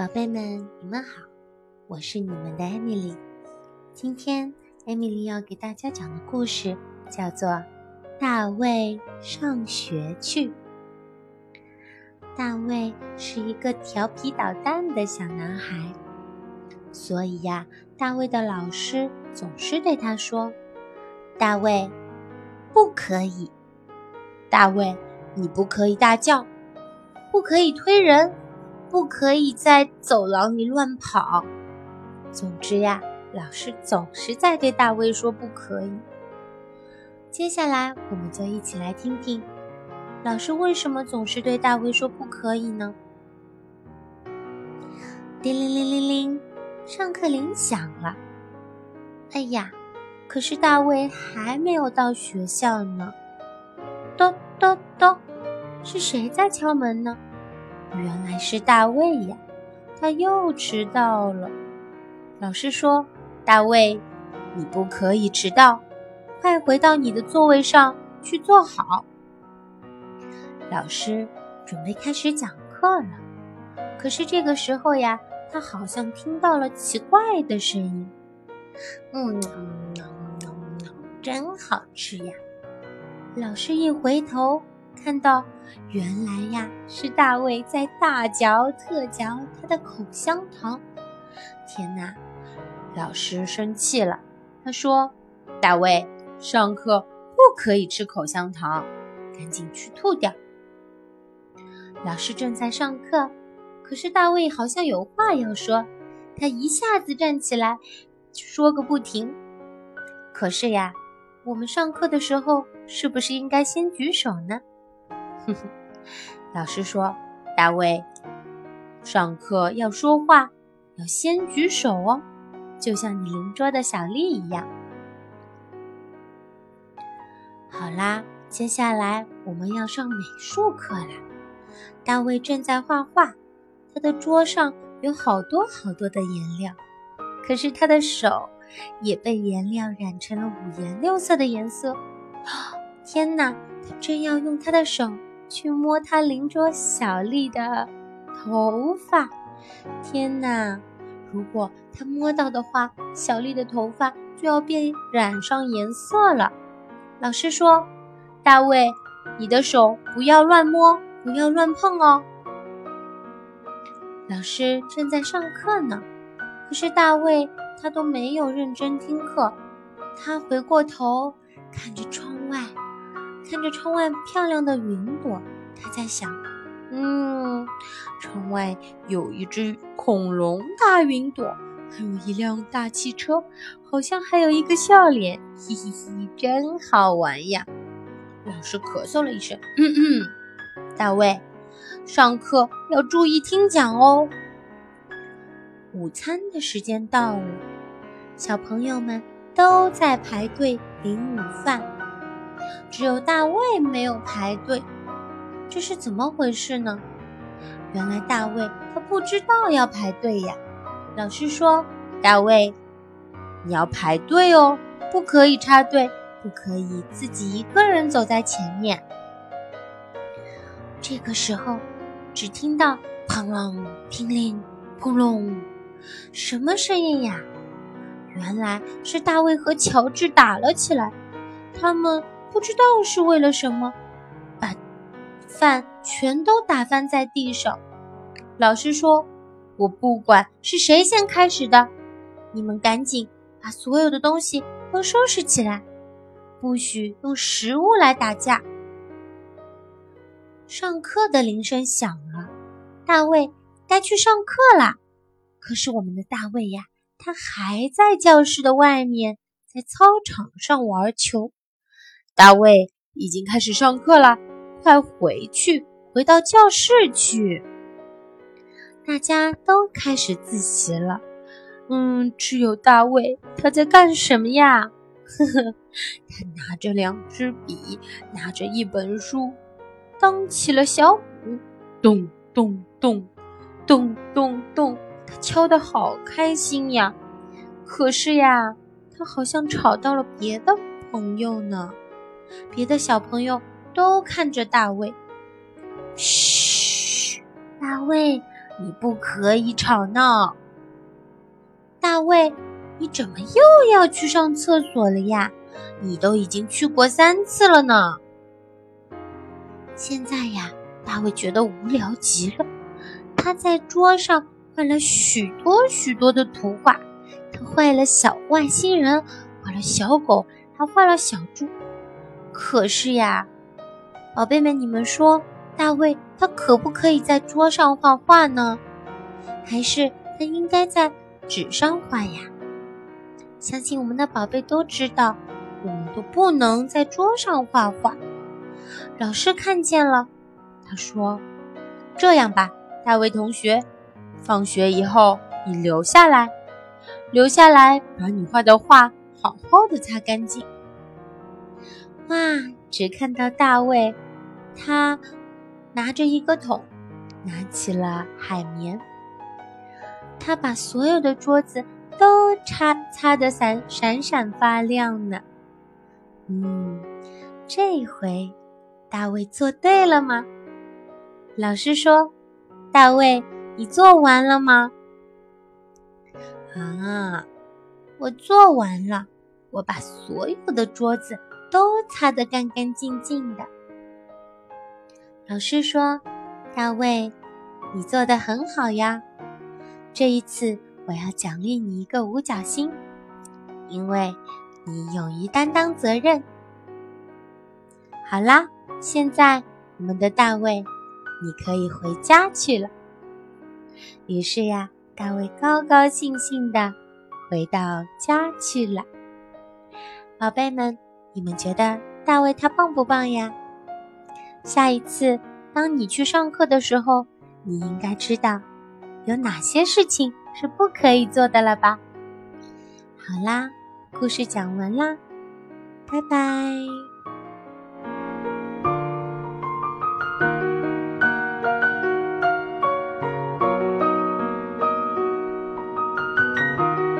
宝贝们，你们好，我是你们的艾米丽。今天艾米丽要给大家讲的故事叫做《大卫上学去》。大卫是一个调皮捣蛋的小男孩，所以呀，大卫的老师总是对他说：“大卫，不可以！大卫，你不可以大叫，不可以推人。”不可以在走廊里乱跑。总之呀，老师总是在对大卫说不可以。接下来，我们就一起来听听，老师为什么总是对大卫说不可以呢？叮铃铃铃铃，上课铃响了。哎呀，可是大卫还没有到学校呢。咚咚咚，是谁在敲门呢？原来是大卫呀，他又迟到了。老师说：“大卫，你不可以迟到，快回到你的座位上去坐好。”老师准备开始讲课了，可是这个时候呀，他好像听到了奇怪的声音。嗯，真好吃呀！老师一回头。看到，原来呀是大卫在大嚼特嚼他的口香糖。天哪，老师生气了，他说：“大卫，上课不可以吃口香糖，赶紧去吐掉。”老师正在上课，可是大卫好像有话要说，他一下子站起来，说个不停。可是呀，我们上课的时候是不是应该先举手呢？老师说：“大卫，上课要说话，要先举手哦，就像你邻桌的小丽一样。”好啦，接下来我们要上美术课啦。大卫正在画画，他的桌上有好多好多的颜料，可是他的手也被颜料染成了五颜六色的颜色。天哪，他正要用他的手。去摸他邻桌小丽的头发，天哪！如果他摸到的话，小丽的头发就要变染上颜色了。老师说：“大卫，你的手不要乱摸，不要乱碰哦。”老师正在上课呢，可是大卫他都没有认真听课，他回过头看着窗外。看着窗外漂亮的云朵，他在想：“嗯，窗外有一只恐龙大云朵，还有一辆大汽车，好像还有一个笑脸，嘻嘻嘻，真好玩呀！”老师咳嗽了一声：“嗯嗯，大卫，上课要注意听讲哦。”午餐的时间到了，小朋友们都在排队领午饭。只有大卫没有排队，这是怎么回事呢？原来大卫他不知道要排队呀。老师说：“大卫，你要排队哦，不可以插队，不可以自己一个人走在前面。”这个时候，只听到“砰啷”“乒铃”“砰隆”，什么声音呀？原来是大卫和乔治打了起来，他们。不知道是为了什么，把饭全都打翻在地上。老师说：“我不管是谁先开始的，你们赶紧把所有的东西都收拾起来，不许用食物来打架。”上课的铃声响了，大卫该去上课啦。可是我们的大卫呀，他还在教室的外面，在操场上玩球。大卫已经开始上课了，快回去，回到教室去。大家都开始自习了。嗯，只有大卫，他在干什么呀？呵呵，他拿着两支笔，拿着一本书，当起了小鼓，咚咚咚，咚咚咚，他敲得好开心呀。可是呀，他好像吵到了别的朋友呢。别的小朋友都看着大卫。嘘，大卫，你不可以吵闹。大卫，你怎么又要去上厕所了呀？你都已经去过三次了呢。现在呀，大卫觉得无聊极了。他在桌上画了许多许多的图画，他画了小外星人，画了小狗，还画了小猪。可是呀，宝贝们，你们说，大卫他可不可以在桌上画画呢？还是他应该在纸上画呀？相信我们的宝贝都知道，我们都不能在桌上画画。老师看见了，他说：“这样吧。”大卫同学，放学以后你留下来，留下来把你画的画好好的擦干净。哇！只看到大卫，他拿着一个桶，拿起了海绵，他把所有的桌子都擦擦得闪闪闪发亮呢。嗯，这回大卫做对了吗？老师说。大卫，你做完了吗？啊，我做完了，我把所有的桌子擦得干干净净的。老师说：“大卫，你做的很好呀，这一次我要奖励你一个五角星，因为你勇于担当责任。”好啦，现在我们的大卫。你可以回家去了。于是呀，大卫高高兴兴的回到家去了。宝贝们，你们觉得大卫他棒不棒呀？下一次当你去上课的时候，你应该知道有哪些事情是不可以做的了吧？好啦，故事讲完啦，拜拜。